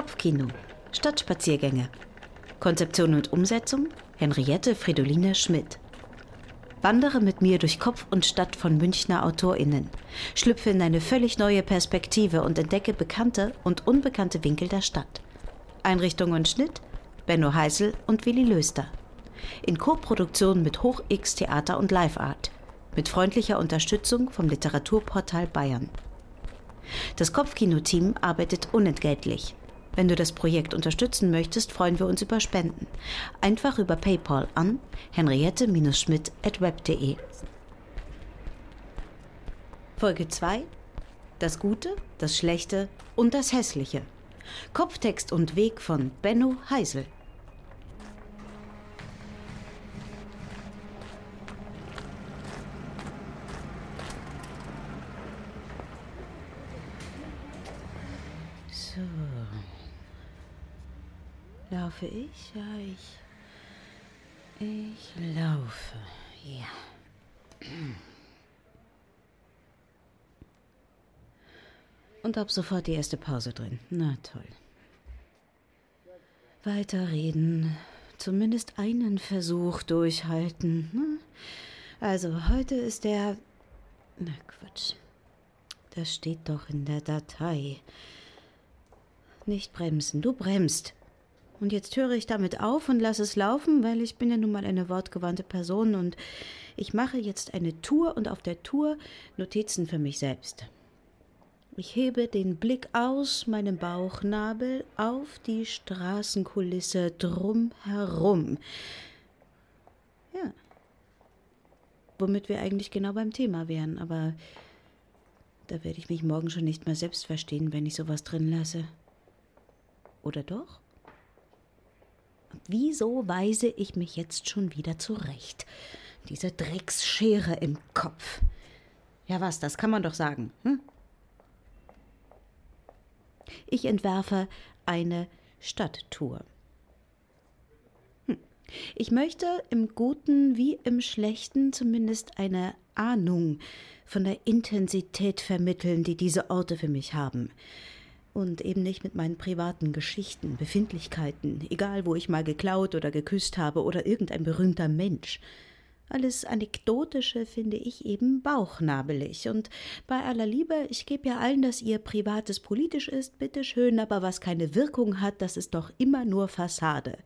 Kopfkino. Stadtspaziergänge. Konzeption und Umsetzung Henriette Fridoline Schmidt. Wandere mit mir durch Kopf und Stadt von Münchner AutorInnen. Schlüpfe in eine völlig neue Perspektive und entdecke bekannte und unbekannte Winkel der Stadt. Einrichtung und Schnitt Benno Heisel und Willi Löster. In Koproduktion mit Hoch X Theater und Live Art. Mit freundlicher Unterstützung vom Literaturportal Bayern. Das Kopfkino-Team arbeitet unentgeltlich. Wenn du das Projekt unterstützen möchtest, freuen wir uns über Spenden. Einfach über PayPal an henriette-schmidt.web.de. Folge 2 Das Gute, das Schlechte und das Hässliche. Kopftext und Weg von Benno Heisel. Laufe ich? Ja, ich. Ich laufe. Ja. Und ab sofort die erste Pause drin. Na toll. Weiterreden. Zumindest einen Versuch durchhalten. Ne? Also, heute ist der. Na Quatsch. Das steht doch in der Datei. Nicht bremsen. Du bremst. Und jetzt höre ich damit auf und lasse es laufen, weil ich bin ja nun mal eine wortgewandte Person und ich mache jetzt eine Tour und auf der Tour Notizen für mich selbst. Ich hebe den Blick aus meinem Bauchnabel auf die Straßenkulisse drumherum. Ja. Womit wir eigentlich genau beim Thema wären, aber da werde ich mich morgen schon nicht mehr selbst verstehen, wenn ich sowas drin lasse. Oder doch? Wieso weise ich mich jetzt schon wieder zurecht? Diese Drecksschere im Kopf. Ja, was, das kann man doch sagen. Hm? Ich entwerfe eine Stadttour. Hm. Ich möchte im Guten wie im Schlechten zumindest eine Ahnung von der Intensität vermitteln, die diese Orte für mich haben und eben nicht mit meinen privaten Geschichten, Befindlichkeiten, egal wo ich mal geklaut oder geküsst habe oder irgendein berühmter Mensch. Alles Anekdotische finde ich eben bauchnabelig. Und bei aller Liebe, ich gebe ja allen, dass ihr Privates politisch ist, bitteschön, aber was keine Wirkung hat, das ist doch immer nur Fassade.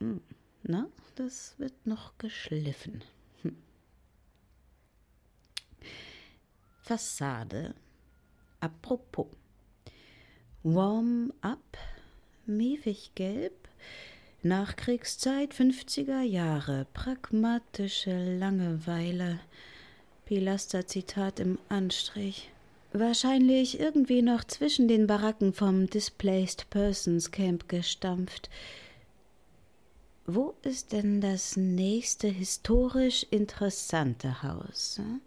Hm, na, das wird noch geschliffen. Hm. Fassade Apropos. Warm up, miefig gelb, Nachkriegszeit 50er Jahre, pragmatische Langeweile. Pilaster-Zitat im Anstrich. Wahrscheinlich irgendwie noch zwischen den Baracken vom Displaced Persons Camp gestampft. Wo ist denn das nächste historisch interessante Haus? Hm?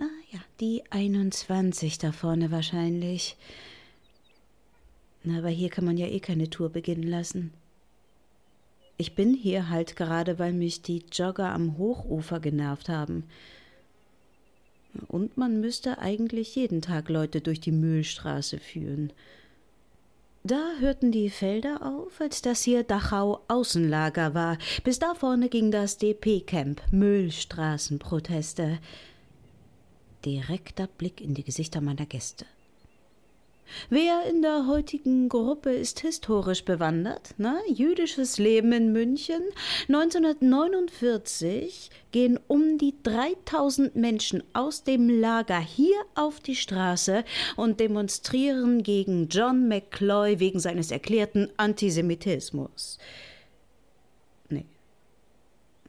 Ah ja, die 21 da vorne wahrscheinlich. Na, aber hier kann man ja eh keine Tour beginnen lassen. Ich bin hier halt gerade, weil mich die Jogger am Hochufer genervt haben. Und man müsste eigentlich jeden Tag Leute durch die Mühlstraße führen. Da hörten die Felder auf, als das hier Dachau Außenlager war. Bis da vorne ging das DP-Camp, Müllstraßenproteste direkter Blick in die Gesichter meiner Gäste. Wer in der heutigen Gruppe ist historisch bewandert? Na, jüdisches Leben in München. 1949 gehen um die 3000 Menschen aus dem Lager hier auf die Straße und demonstrieren gegen John McCloy wegen seines erklärten Antisemitismus. Nee.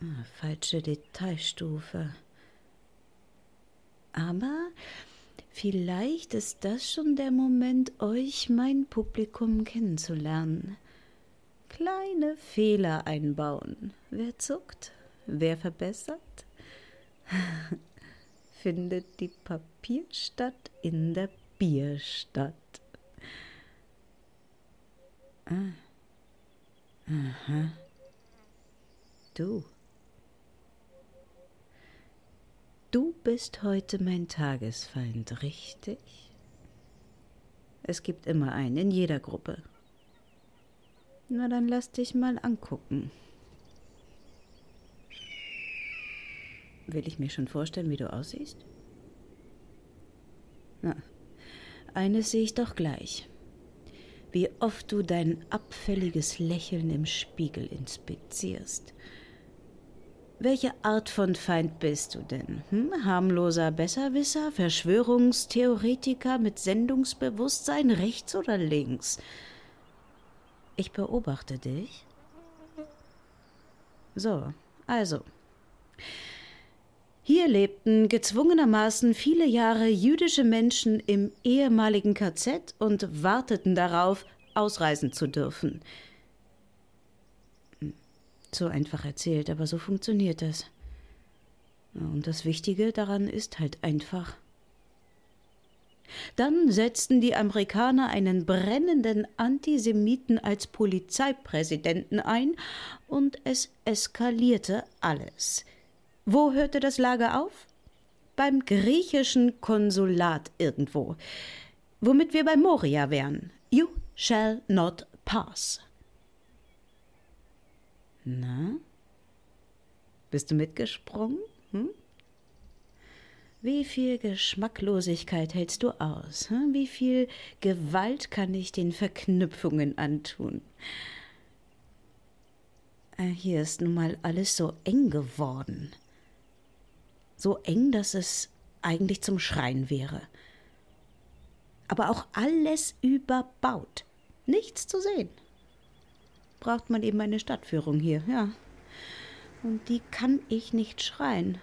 Ah, falsche Detailstufe. Aber vielleicht ist das schon der Moment, euch, mein Publikum, kennenzulernen. Kleine Fehler einbauen. Wer zuckt? Wer verbessert? Findet die Papierstadt in der Bierstadt. Ah. Aha. Du. Du bist heute mein Tagesfeind, richtig? Es gibt immer einen, in jeder Gruppe. Na, dann lass dich mal angucken. Will ich mir schon vorstellen, wie du aussiehst? Na, eines sehe ich doch gleich. Wie oft du dein abfälliges Lächeln im Spiegel inspizierst. Welche Art von Feind bist du denn? Hm? Harmloser Besserwisser, Verschwörungstheoretiker mit Sendungsbewusstsein, rechts oder links? Ich beobachte dich. So, also. Hier lebten gezwungenermaßen viele Jahre jüdische Menschen im ehemaligen KZ und warteten darauf, ausreisen zu dürfen. So einfach erzählt, aber so funktioniert das. Und das Wichtige daran ist halt einfach. Dann setzten die Amerikaner einen brennenden Antisemiten als Polizeipräsidenten ein und es eskalierte alles. Wo hörte das Lager auf? Beim griechischen Konsulat irgendwo. Womit wir bei Moria wären. You shall not pass. Na? Bist du mitgesprungen? Hm? Wie viel Geschmacklosigkeit hältst du aus? Hm? Wie viel Gewalt kann ich den Verknüpfungen antun? Äh, hier ist nun mal alles so eng geworden so eng, dass es eigentlich zum Schreien wäre. Aber auch alles überbaut. Nichts zu sehen. Braucht man eben eine Stadtführung hier, ja. Und die kann ich nicht schreien.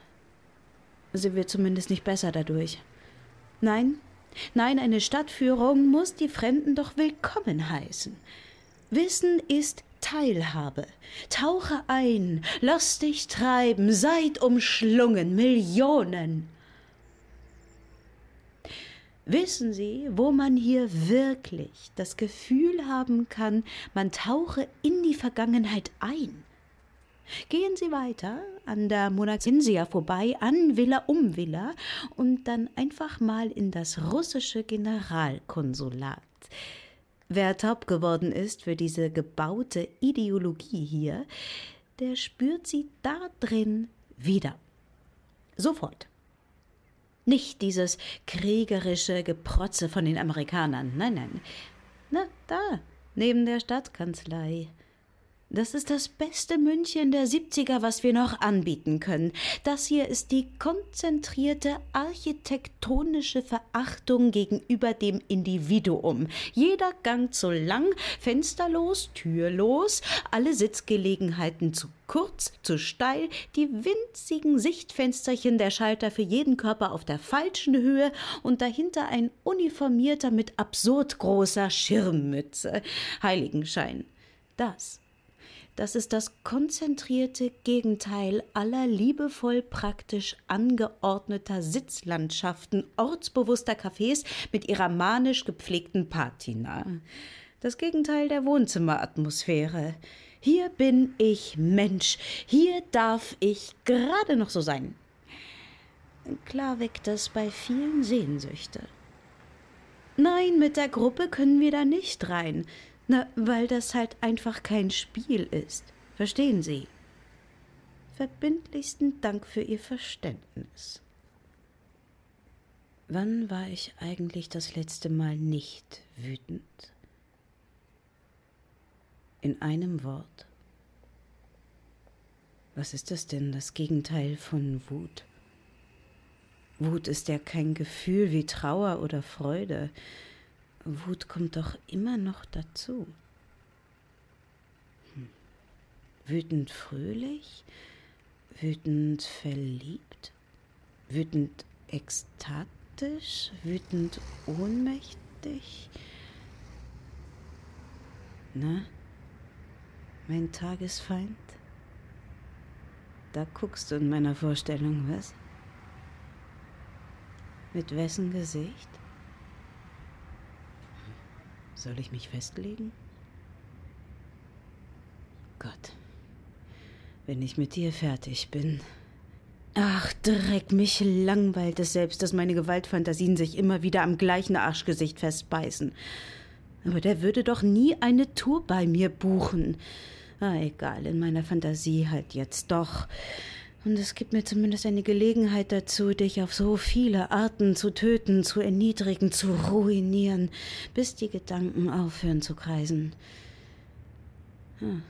Sie wird zumindest nicht besser dadurch. Nein, nein, eine Stadtführung muss die Fremden doch willkommen heißen. Wissen ist Teilhabe. Tauche ein, lass dich treiben, seid umschlungen, Millionen. Wissen Sie, wo man hier wirklich das Gefühl haben kann, man tauche in die Vergangenheit ein? Gehen Sie weiter an der Monacensia vorbei, an Villa um Villa und dann einfach mal in das russische Generalkonsulat. Wer taub geworden ist für diese gebaute Ideologie hier, der spürt sie da drin wieder. Sofort. Nicht dieses kriegerische Geprotze von den Amerikanern. Nein, nein. Na, da, neben der Stadtkanzlei. Das ist das beste München der 70er, was wir noch anbieten können. Das hier ist die konzentrierte architektonische Verachtung gegenüber dem Individuum. Jeder Gang zu lang, fensterlos, türlos, alle Sitzgelegenheiten zu kurz, zu steil, die winzigen Sichtfensterchen der Schalter für jeden Körper auf der falschen Höhe und dahinter ein uniformierter mit absurd großer Schirmmütze. Heiligenschein. Das das ist das konzentrierte Gegenteil aller liebevoll praktisch angeordneter Sitzlandschaften ortsbewusster Cafés mit ihrer manisch gepflegten Patina. Das Gegenteil der Wohnzimmeratmosphäre. Hier bin ich Mensch, hier darf ich gerade noch so sein. Klar weckt das bei vielen Sehnsüchte. Nein, mit der Gruppe können wir da nicht rein. Na, weil das halt einfach kein Spiel ist. Verstehen Sie? Verbindlichsten Dank für Ihr Verständnis. Wann war ich eigentlich das letzte Mal nicht wütend? In einem Wort. Was ist das denn, das Gegenteil von Wut? Wut ist ja kein Gefühl wie Trauer oder Freude. Wut kommt doch immer noch dazu. Hm. Wütend fröhlich, wütend verliebt, wütend ekstatisch, wütend ohnmächtig. Na, mein Tagesfeind? Da guckst du in meiner Vorstellung, was? Mit wessen Gesicht? Soll ich mich festlegen? Gott, wenn ich mit dir fertig bin. Ach, Dreck, mich langweilt es selbst, dass meine Gewaltfantasien sich immer wieder am gleichen Arschgesicht festbeißen. Aber der würde doch nie eine Tour bei mir buchen. Ah, egal, in meiner Fantasie halt jetzt doch. Und es gibt mir zumindest eine Gelegenheit dazu, dich auf so viele Arten zu töten, zu erniedrigen, zu ruinieren, bis die Gedanken aufhören zu kreisen. Hm.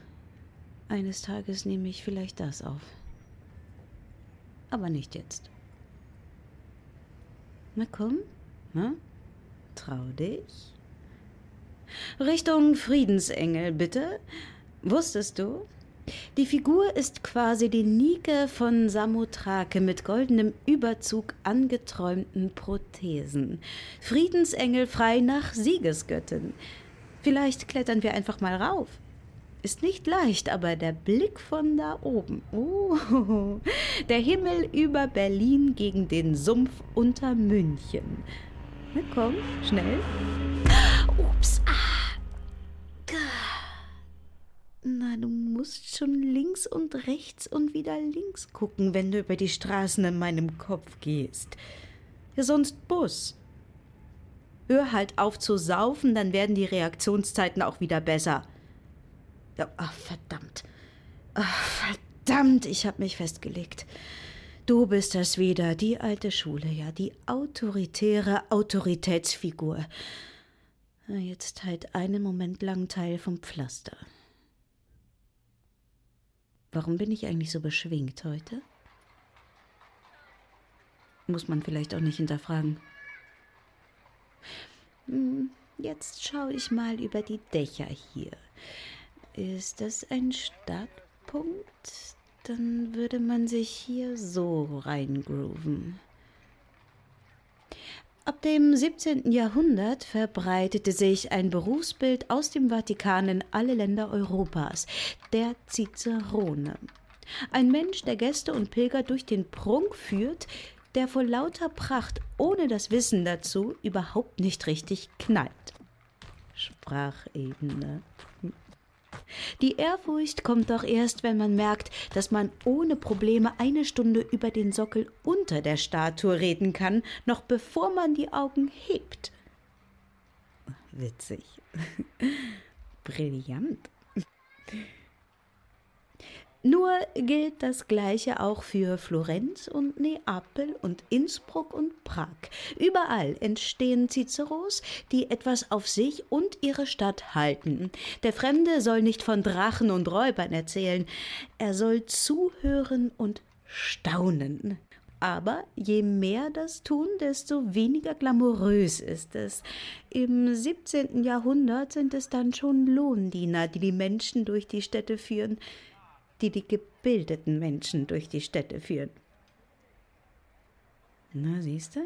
Eines Tages nehme ich vielleicht das auf. Aber nicht jetzt. Na komm, na? Trau dich. Richtung Friedensengel, bitte. Wusstest du? Die Figur ist quasi die Nike von Samothrake mit goldenem Überzug angeträumten Prothesen. Friedensengel frei nach Siegesgöttin. Vielleicht klettern wir einfach mal rauf. Ist nicht leicht, aber der Blick von da oben. Oh, der Himmel über Berlin gegen den Sumpf unter München. Na komm, schnell. Ups. Ah. Na, du musst schon links und rechts und wieder links gucken, wenn du über die Straßen in meinem Kopf gehst. Ja, sonst Bus. Hör halt auf zu saufen, dann werden die Reaktionszeiten auch wieder besser. Ja, ach, verdammt. Ach, verdammt, ich hab mich festgelegt. Du bist das wieder, die alte Schule, ja, die autoritäre Autoritätsfigur. Jetzt halt einen Moment lang Teil vom Pflaster. Warum bin ich eigentlich so beschwingt heute? Muss man vielleicht auch nicht hinterfragen. Hm, jetzt schaue ich mal über die Dächer hier. Ist das ein Startpunkt? Dann würde man sich hier so reingrooven. Ab dem 17. Jahrhundert verbreitete sich ein Berufsbild aus dem Vatikan in alle Länder Europas, der Cicerone. Ein Mensch, der Gäste und Pilger durch den Prunk führt, der vor lauter Pracht ohne das Wissen dazu überhaupt nicht richtig knallt. Sprachebene. Die Ehrfurcht kommt doch erst, wenn man merkt, dass man ohne Probleme eine Stunde über den Sockel unter der Statue reden kann, noch bevor man die Augen hebt. Witzig. Brillant. Nur gilt das Gleiche auch für Florenz und Neapel und Innsbruck und Prag. Überall entstehen Ciceros, die etwas auf sich und ihre Stadt halten. Der Fremde soll nicht von Drachen und Räubern erzählen, er soll zuhören und staunen. Aber je mehr das tun, desto weniger glamourös ist es. Im 17. Jahrhundert sind es dann schon Lohndiener, die die Menschen durch die Städte führen die die gebildeten Menschen durch die Städte führen. Na, siehst du?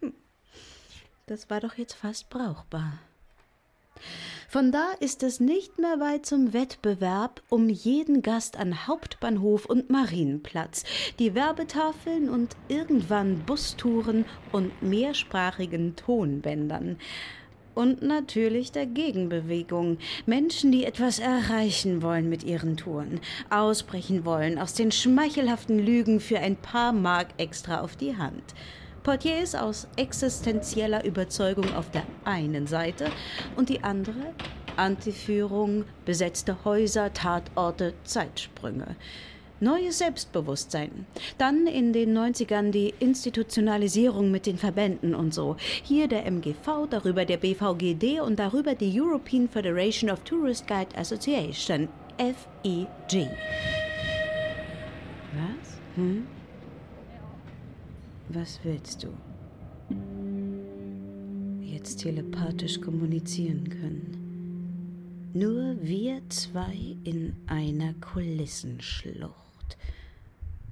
Hm. Das war doch jetzt fast brauchbar. Von da ist es nicht mehr weit zum Wettbewerb um jeden Gast an Hauptbahnhof und Marienplatz, die Werbetafeln und irgendwann Bustouren und mehrsprachigen Tonbändern und natürlich der Gegenbewegung. Menschen, die etwas erreichen wollen mit ihren Touren, ausbrechen wollen aus den schmeichelhaften Lügen für ein paar Mark extra auf die Hand. Portiers aus existenzieller Überzeugung auf der einen Seite und die andere Antiführung, besetzte Häuser, Tatorte, Zeitsprünge neues Selbstbewusstsein. Dann in den 90ern die Institutionalisierung mit den Verbänden und so. Hier der MGV, darüber der BVGD und darüber die European Federation of Tourist Guide Association, FEG. Was? Hm? Was willst du? Jetzt telepathisch kommunizieren können. Nur wir zwei in einer Kulissenschlucht.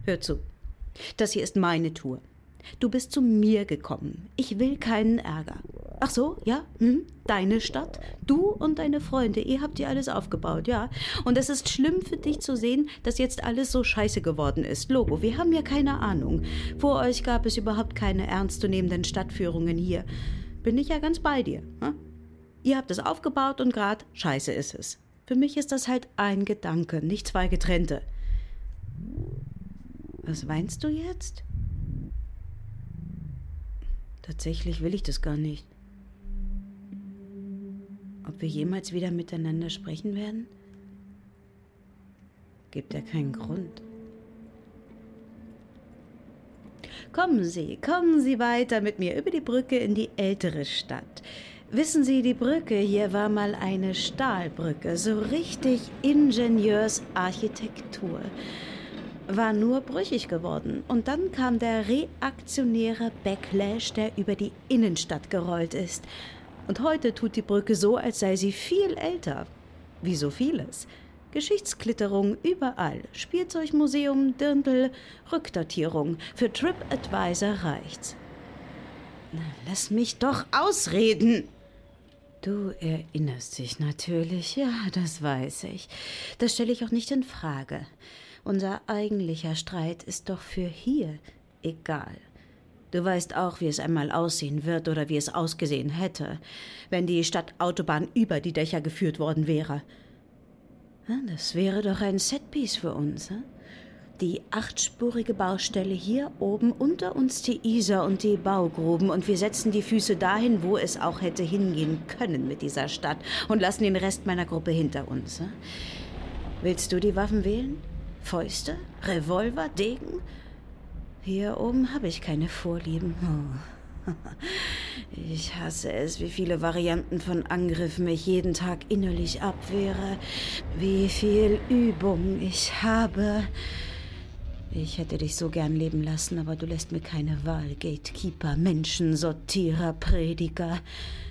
Hör zu. Das hier ist meine Tour. Du bist zu mir gekommen. Ich will keinen Ärger. Ach so, ja? Hm? Deine Stadt? Du und deine Freunde, ihr habt hier alles aufgebaut, ja? Und es ist schlimm für dich zu sehen, dass jetzt alles so scheiße geworden ist. Logo, wir haben ja keine Ahnung. Vor euch gab es überhaupt keine ernstzunehmenden Stadtführungen hier. Bin ich ja ganz bei dir. Hm? Ihr habt es aufgebaut und grad scheiße ist es. Für mich ist das halt ein Gedanke, nicht zwei getrennte. Was weinst du jetzt? Tatsächlich will ich das gar nicht. Ob wir jemals wieder miteinander sprechen werden? Gibt ja keinen Grund. Kommen Sie, kommen Sie weiter mit mir über die Brücke in die ältere Stadt. Wissen Sie, die Brücke hier war mal eine Stahlbrücke, so richtig Ingenieursarchitektur. War nur brüchig geworden. Und dann kam der reaktionäre Backlash, der über die Innenstadt gerollt ist. Und heute tut die Brücke so, als sei sie viel älter. Wie so vieles. Geschichtsklitterung überall. Spielzeugmuseum, Dirndl, Rückdatierung. Für TripAdvisor reicht's. Na, lass mich doch ausreden! Du erinnerst dich natürlich, ja, das weiß ich. Das stelle ich auch nicht in Frage. Unser eigentlicher Streit ist doch für hier egal. Du weißt auch, wie es einmal aussehen wird oder wie es ausgesehen hätte, wenn die Stadtautobahn über die Dächer geführt worden wäre. Das wäre doch ein Setpiece für uns. Hm? die achtspurige Baustelle hier oben unter uns die Isar und die Baugruben und wir setzen die Füße dahin, wo es auch hätte hingehen können mit dieser Stadt und lassen den Rest meiner Gruppe hinter uns. Willst du die Waffen wählen? Fäuste? Revolver? Degen? Hier oben habe ich keine Vorlieben. Oh. Ich hasse es, wie viele Varianten von Angriffen mich jeden Tag innerlich abwehre, wie viel Übung ich habe. Ich hätte dich so gern leben lassen, aber du lässt mir keine Wahl. Gatekeeper, Menschensortierer, Prediger.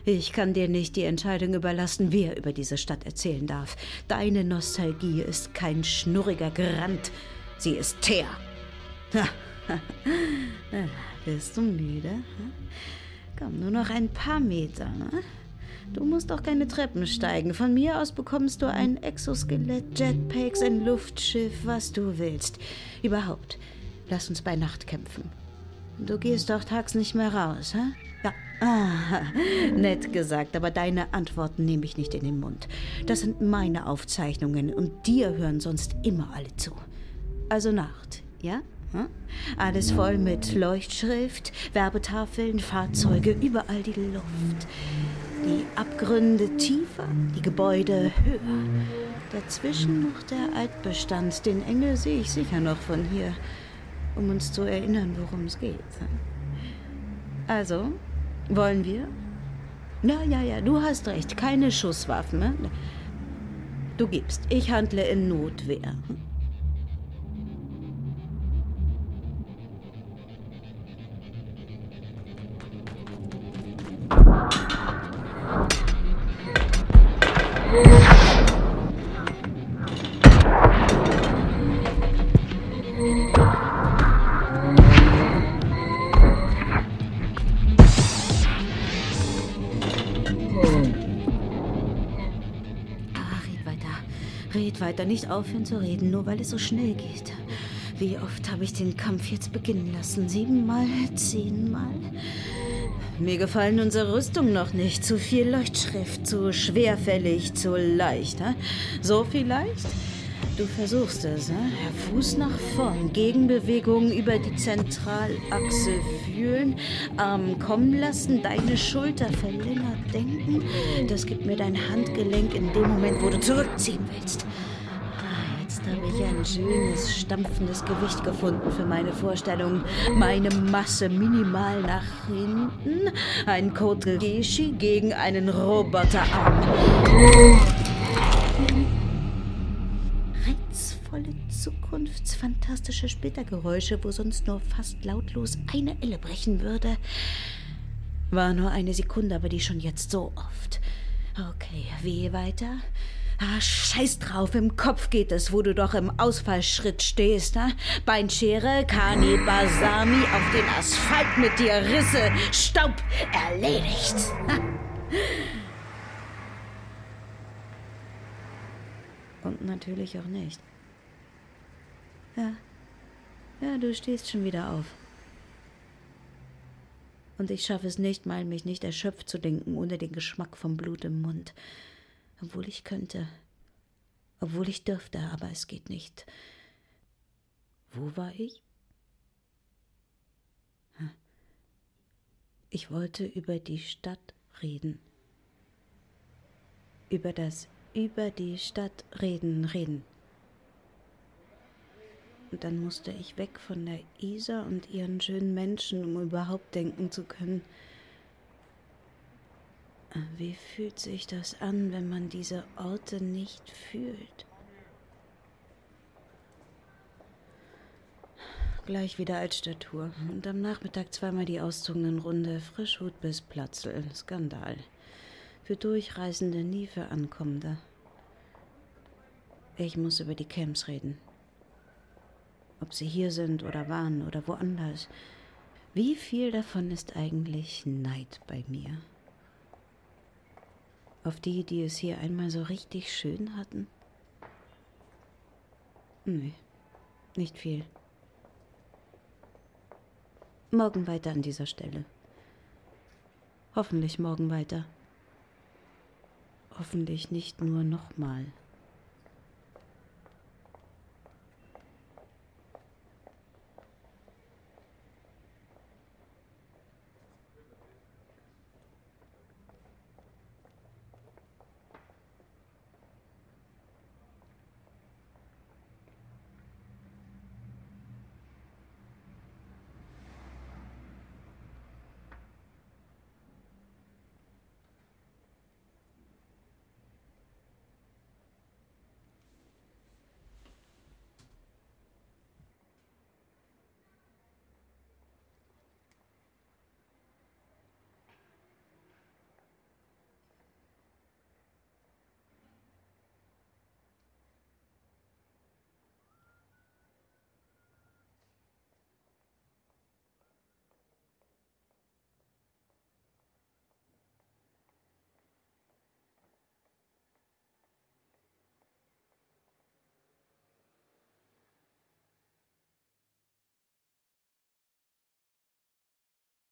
Ich kann dir nicht die Entscheidung überlassen, wer über diese Stadt erzählen darf. Deine Nostalgie ist kein schnurriger Grant. Sie ist Teer. Bist du müde? Komm, nur noch ein paar Meter. Ne? Du musst doch keine Treppen steigen. Von mir aus bekommst du ein Exoskelett, Jetpacks, ein Luftschiff, was du willst. Überhaupt, lass uns bei Nacht kämpfen. Du gehst doch tags nicht mehr raus, hä? Ja. Ah, nett gesagt, aber deine Antworten nehme ich nicht in den Mund. Das sind meine Aufzeichnungen und dir hören sonst immer alle zu. Also Nacht, ja? Hm? Alles voll mit Leuchtschrift, Werbetafeln, Fahrzeuge, überall die Luft. Die Abgründe tiefer, die Gebäude höher. Dazwischen noch der Altbestand. Den Engel sehe ich sicher noch von hier, um uns zu erinnern, worum es geht. Also, wollen wir? Ja, ja, ja, du hast recht. Keine Schusswaffen. Ne? Du gibst. Ich handle in Notwehr. Red weiter, nicht aufhören zu reden, nur weil es so schnell geht. Wie oft habe ich den Kampf jetzt beginnen lassen? Siebenmal? Zehnmal? Mir gefallen unsere Rüstungen noch nicht. Zu viel Leuchtschrift, zu schwerfällig, zu leicht. He? So vielleicht? Du versuchst es, ne? Fuß nach vorn, Gegenbewegung über die Zentralachse fühlen, Arm kommen lassen, deine Schulter verlängert denken. Das gibt mir dein Handgelenk in dem Moment, wo du zurückziehen willst habe ich ein schönes, stampfendes Gewicht gefunden für meine Vorstellung. Meine Masse minimal nach hinten. Ein Code Geshi gegen einen Roboterarm. Reizvolle zukunftsfantastische Splittergeräusche, wo sonst nur fast lautlos eine Elle brechen würde. War nur eine Sekunde, aber die schon jetzt so oft. Okay, wie weiter? Ah, scheiß drauf, im Kopf geht es, wo du doch im Ausfallschritt stehst, ne? Beinschere, Kani, Basami, auf den Asphalt mit dir Risse, Staub, erledigt. Und natürlich auch nicht. Ja, ja, du stehst schon wieder auf. Und ich schaffe es nicht mal, mich nicht erschöpft zu denken, ohne den Geschmack vom Blut im Mund obwohl ich könnte, obwohl ich dürfte, aber es geht nicht. Wo war ich? Hm. Ich wollte über die Stadt reden. Über das über die Stadt reden, reden. Und dann musste ich weg von der Isa und ihren schönen Menschen, um überhaupt denken zu können. Wie fühlt sich das an, wenn man diese Orte nicht fühlt? Gleich wieder Altstatur. Und am Nachmittag zweimal die auszogenden Runde. Frischhut bis Platzl. Skandal. Für Durchreisende, nie für Ankommende. Ich muss über die Camps reden. Ob sie hier sind oder waren oder woanders. Wie viel davon ist eigentlich Neid bei mir? Auf die, die es hier einmal so richtig schön hatten? Nee, nicht viel. Morgen weiter an dieser Stelle. Hoffentlich morgen weiter. Hoffentlich nicht nur nochmal.